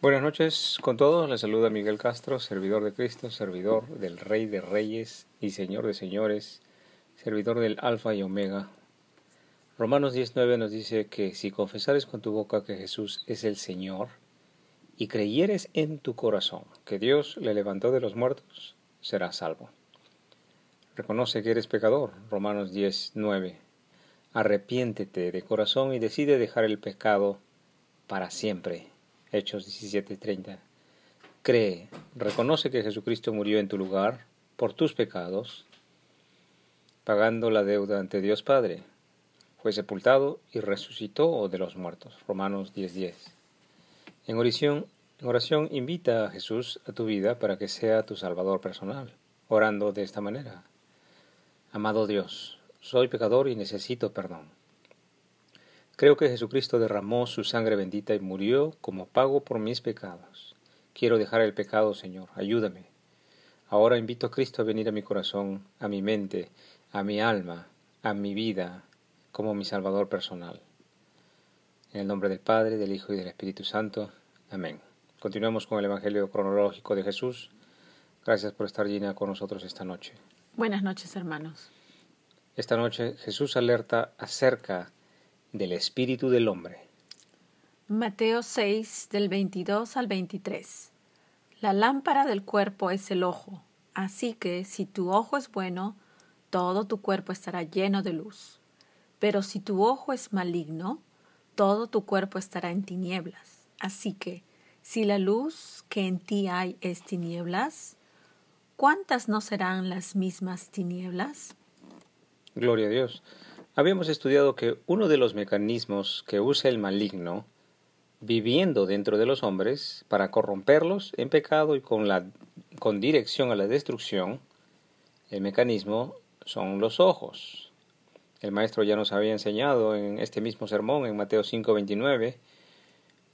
Buenas noches con todos, les saluda Miguel Castro, servidor de Cristo, servidor del Rey de Reyes y Señor de Señores, servidor del Alfa y Omega. Romanos 19 nos dice que si confesares con tu boca que Jesús es el Señor y creyeres en tu corazón que Dios le levantó de los muertos, serás salvo. Reconoce que eres pecador, Romanos 19. Arrepiéntete de corazón y decide dejar el pecado para siempre Hechos 17:30. Cree, reconoce que Jesucristo murió en tu lugar por tus pecados, pagando la deuda ante Dios Padre. Fue sepultado y resucitó de los muertos. Romanos 10:10. En oración, en oración invita a Jesús a tu vida para que sea tu Salvador personal, orando de esta manera. Amado Dios, soy pecador y necesito perdón. Creo que Jesucristo derramó su sangre bendita y murió como pago por mis pecados. Quiero dejar el pecado, Señor, ayúdame. Ahora invito a Cristo a venir a mi corazón, a mi mente, a mi alma, a mi vida, como mi Salvador personal. En el nombre del Padre, del Hijo y del Espíritu Santo. Amén. Continuamos con el Evangelio cronológico de Jesús. Gracias por estar llena con nosotros esta noche. Buenas noches, hermanos. Esta noche Jesús alerta acerca del espíritu del hombre. Mateo 6 del 22 al 23. La lámpara del cuerpo es el ojo, así que si tu ojo es bueno, todo tu cuerpo estará lleno de luz. Pero si tu ojo es maligno, todo tu cuerpo estará en tinieblas. Así que, si la luz que en ti hay es tinieblas, ¿cuántas no serán las mismas tinieblas? Gloria a Dios. Habíamos estudiado que uno de los mecanismos que usa el maligno viviendo dentro de los hombres para corromperlos en pecado y con, la, con dirección a la destrucción, el mecanismo son los ojos. El maestro ya nos había enseñado en este mismo sermón, en Mateo 5:29,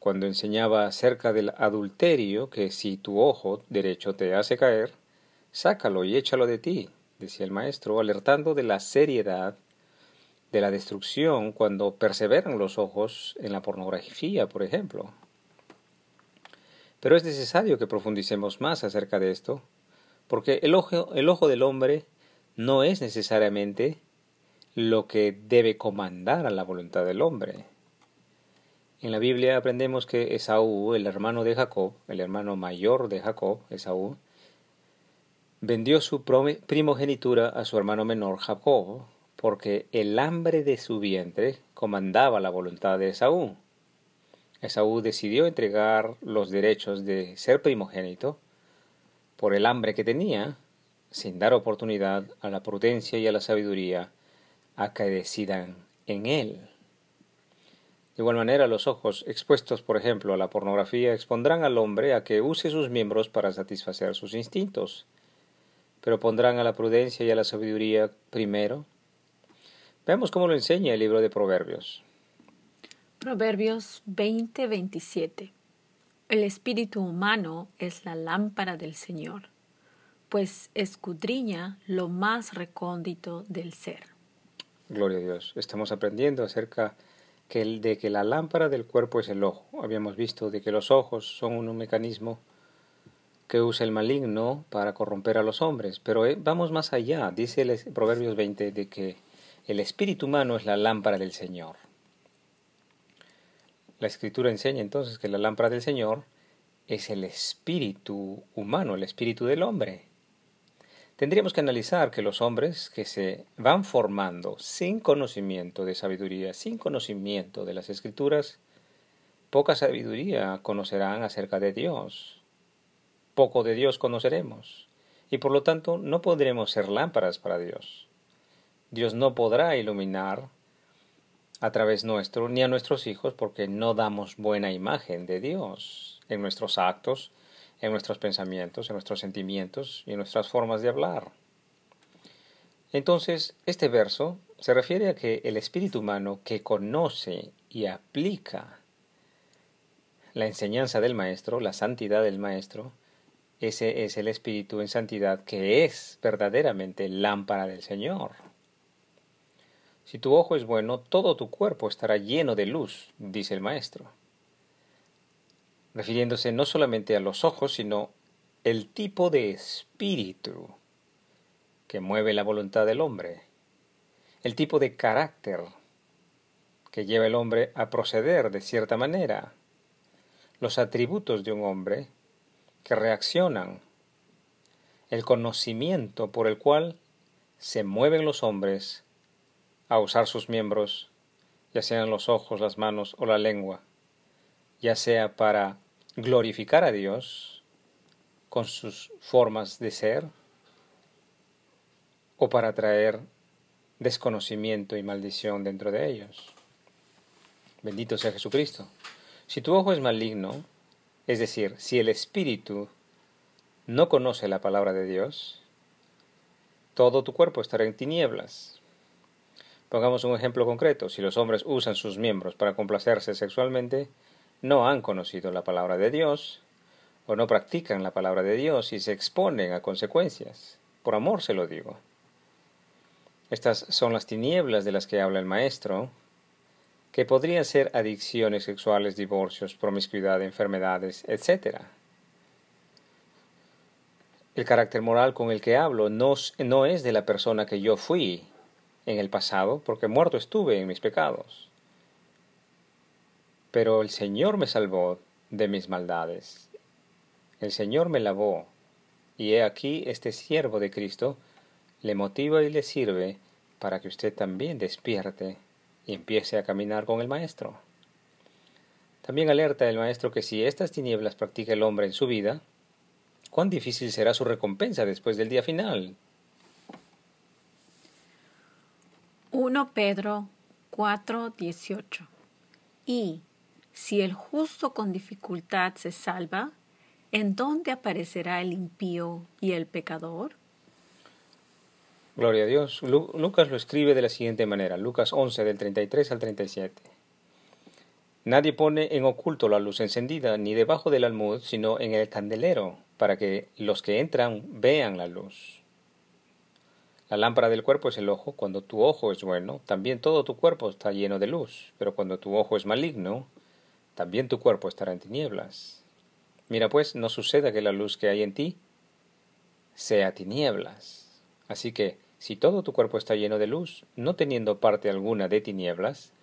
cuando enseñaba acerca del adulterio, que si tu ojo derecho te hace caer, sácalo y échalo de ti, decía el maestro, alertando de la seriedad de la destrucción cuando perseveran los ojos en la pornografía, por ejemplo. Pero es necesario que profundicemos más acerca de esto, porque el ojo, el ojo del hombre no es necesariamente lo que debe comandar a la voluntad del hombre. En la Biblia aprendemos que Esaú, el hermano de Jacob, el hermano mayor de Jacob, Esaú, vendió su primogenitura a su hermano menor Jacob porque el hambre de su vientre comandaba la voluntad de Esaú. Esaú decidió entregar los derechos de ser primogénito por el hambre que tenía, sin dar oportunidad a la prudencia y a la sabiduría a que decidan en él. De igual manera, los ojos expuestos, por ejemplo, a la pornografía expondrán al hombre a que use sus miembros para satisfacer sus instintos, pero pondrán a la prudencia y a la sabiduría primero Veamos cómo lo enseña el libro de Proverbios. Proverbios 20:27 El espíritu humano es la lámpara del Señor, pues escudriña lo más recóndito del ser. Gloria a Dios. Estamos aprendiendo acerca de que la lámpara del cuerpo es el ojo. Habíamos visto de que los ojos son un mecanismo que usa el maligno para corromper a los hombres. Pero eh, vamos más allá. Dice el Proverbios 20 de que el espíritu humano es la lámpara del Señor. La escritura enseña entonces que la lámpara del Señor es el espíritu humano, el espíritu del hombre. Tendríamos que analizar que los hombres que se van formando sin conocimiento de sabiduría, sin conocimiento de las escrituras, poca sabiduría conocerán acerca de Dios. Poco de Dios conoceremos y por lo tanto no podremos ser lámparas para Dios. Dios no podrá iluminar a través nuestro ni a nuestros hijos porque no damos buena imagen de Dios en nuestros actos, en nuestros pensamientos, en nuestros sentimientos y en nuestras formas de hablar. Entonces, este verso se refiere a que el espíritu humano que conoce y aplica la enseñanza del maestro, la santidad del maestro, ese es el espíritu en santidad que es verdaderamente lámpara del Señor. Si tu ojo es bueno, todo tu cuerpo estará lleno de luz, dice el maestro. refiriéndose no solamente a los ojos, sino el tipo de espíritu que mueve la voluntad del hombre, el tipo de carácter que lleva el hombre a proceder de cierta manera, los atributos de un hombre que reaccionan, el conocimiento por el cual se mueven los hombres a usar sus miembros, ya sean los ojos, las manos o la lengua, ya sea para glorificar a Dios con sus formas de ser, o para traer desconocimiento y maldición dentro de ellos. Bendito sea Jesucristo. Si tu ojo es maligno, es decir, si el espíritu no conoce la palabra de Dios, todo tu cuerpo estará en tinieblas. Pongamos un ejemplo concreto. Si los hombres usan sus miembros para complacerse sexualmente, no han conocido la palabra de Dios, o no practican la palabra de Dios y se exponen a consecuencias. Por amor se lo digo. Estas son las tinieblas de las que habla el Maestro, que podrían ser adicciones sexuales, divorcios, promiscuidad, enfermedades, etc. El carácter moral con el que hablo no, no es de la persona que yo fui en el pasado, porque muerto estuve en mis pecados. Pero el Señor me salvó de mis maldades. El Señor me lavó, y he aquí este siervo de Cristo le motiva y le sirve para que usted también despierte y empiece a caminar con el Maestro. También alerta el Maestro que si estas tinieblas practica el hombre en su vida, cuán difícil será su recompensa después del día final. 1 Pedro 4:18 Y si el justo con dificultad se salva, ¿en dónde aparecerá el impío y el pecador? Gloria a Dios. Lucas lo escribe de la siguiente manera, Lucas 11 del 33 al 37. Nadie pone en oculto la luz encendida, ni debajo del almud, sino en el candelero, para que los que entran vean la luz. La lámpara del cuerpo es el ojo. Cuando tu ojo es bueno, también todo tu cuerpo está lleno de luz. Pero cuando tu ojo es maligno, también tu cuerpo estará en tinieblas. Mira pues, no suceda que la luz que hay en ti sea tinieblas. Así que, si todo tu cuerpo está lleno de luz, no teniendo parte alguna de tinieblas,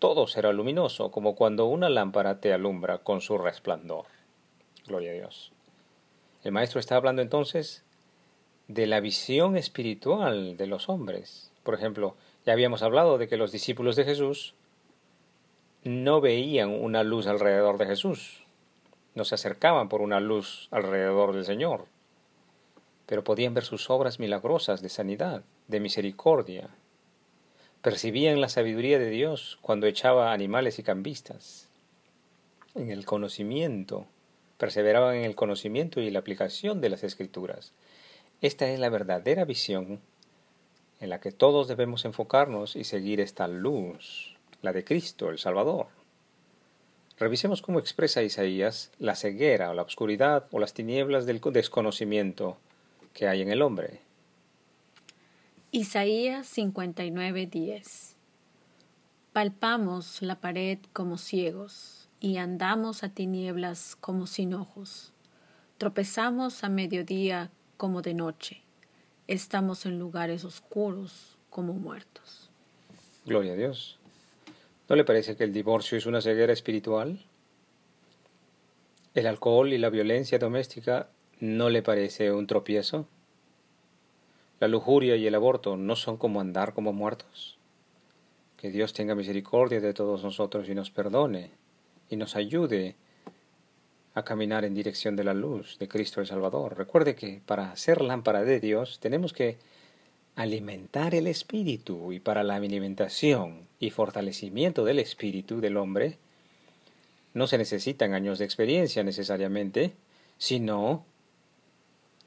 todo será luminoso, como cuando una lámpara te alumbra con su resplandor. Gloria a Dios. El maestro está hablando entonces de la visión espiritual de los hombres. Por ejemplo, ya habíamos hablado de que los discípulos de Jesús no veían una luz alrededor de Jesús, no se acercaban por una luz alrededor del Señor pero podían ver sus obras milagrosas de sanidad, de misericordia. Percibían la sabiduría de Dios cuando echaba animales y cambistas. En el conocimiento, perseveraban en el conocimiento y la aplicación de las escrituras. Esta es la verdadera visión en la que todos debemos enfocarnos y seguir esta luz, la de Cristo, el Salvador. Revisemos cómo expresa Isaías la ceguera o la oscuridad o las tinieblas del desconocimiento que hay en el hombre. Isaías 59:10 Palpamos la pared como ciegos y andamos a tinieblas como sin ojos. Tropezamos a mediodía como de noche. Estamos en lugares oscuros como muertos. Gloria a Dios. ¿No le parece que el divorcio es una ceguera espiritual? ¿El alcohol y la violencia doméstica ¿No le parece un tropiezo? La lujuria y el aborto no son como andar como muertos. Que Dios tenga misericordia de todos nosotros y nos perdone y nos ayude a caminar en dirección de la luz de Cristo el Salvador. Recuerde que para ser lámpara de Dios tenemos que alimentar el espíritu y para la alimentación y fortalecimiento del espíritu del hombre no se necesitan años de experiencia necesariamente, sino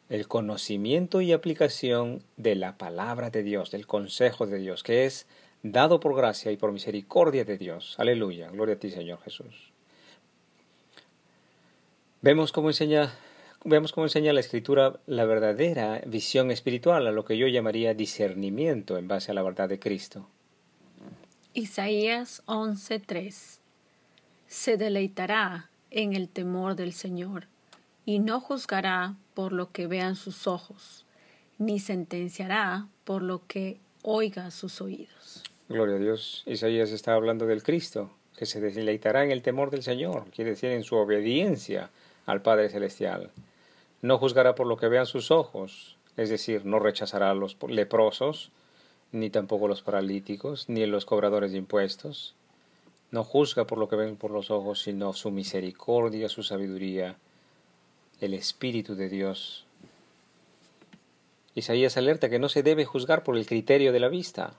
el conocimiento y aplicación de la palabra de Dios, del consejo de Dios, que es dado por gracia y por misericordia de Dios. Aleluya. Gloria a ti, Señor Jesús. Vemos cómo enseña, vemos cómo enseña la Escritura la verdadera visión espiritual, a lo que yo llamaría discernimiento en base a la verdad de Cristo. Isaías 11:3 Se deleitará en el temor del Señor, y no juzgará por lo que vean sus ojos, ni sentenciará por lo que oiga sus oídos. Gloria a Dios. Isaías está hablando del Cristo, que se deleitará en el temor del Señor, quiere decir en su obediencia al Padre Celestial. No juzgará por lo que vean sus ojos, es decir, no rechazará a los leprosos, ni tampoco los paralíticos, ni los cobradores de impuestos. No juzga por lo que ven por los ojos, sino su misericordia, su sabiduría, el Espíritu de Dios. Isaías alerta que no se debe juzgar por el criterio de la vista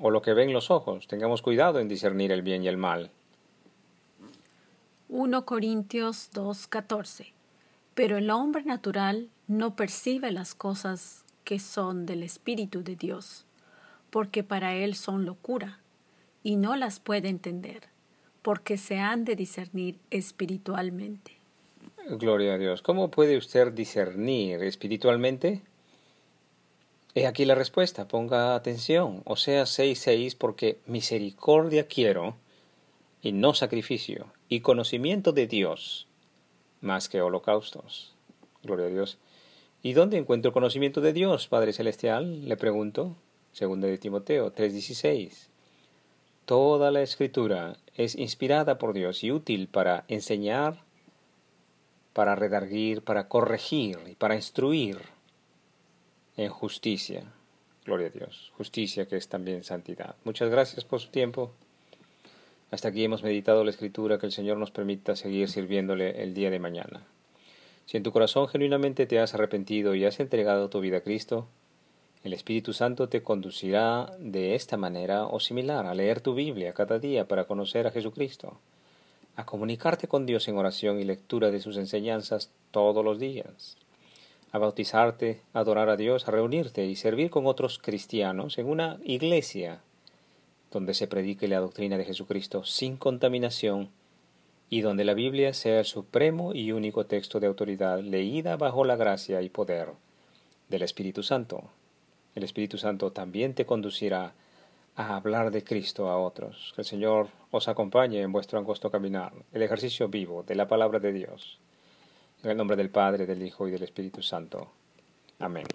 o lo que ven los ojos. Tengamos cuidado en discernir el bien y el mal. 1 Corintios 2:14 Pero el hombre natural no percibe las cosas que son del Espíritu de Dios, porque para él son locura, y no las puede entender, porque se han de discernir espiritualmente. Gloria a Dios. ¿Cómo puede usted discernir espiritualmente? He aquí la respuesta, ponga atención. O sea, 6.6, porque misericordia quiero y no sacrificio, y conocimiento de Dios más que holocaustos. Gloria a Dios. ¿Y dónde encuentro conocimiento de Dios, Padre Celestial? Le pregunto. Segunda de Timoteo 3:16. Toda la escritura es inspirada por Dios y útil para enseñar, para redarguir, para corregir y para instruir en justicia. Gloria a Dios. Justicia que es también santidad. Muchas gracias por su tiempo. Hasta aquí hemos meditado la escritura, que el Señor nos permita seguir sirviéndole el día de mañana. Si en tu corazón genuinamente te has arrepentido y has entregado tu vida a Cristo, el Espíritu Santo te conducirá de esta manera o similar a leer tu Biblia cada día para conocer a Jesucristo, a comunicarte con Dios en oración y lectura de sus enseñanzas todos los días, a bautizarte, a adorar a Dios, a reunirte y servir con otros cristianos en una iglesia donde se predique la doctrina de Jesucristo sin contaminación y donde la Biblia sea el supremo y único texto de autoridad leída bajo la gracia y poder del Espíritu Santo. El Espíritu Santo también te conducirá a hablar de Cristo a otros. Que el Señor os acompañe en vuestro angosto caminar, el ejercicio vivo de la palabra de Dios. En el nombre del Padre, del Hijo y del Espíritu Santo. Amén.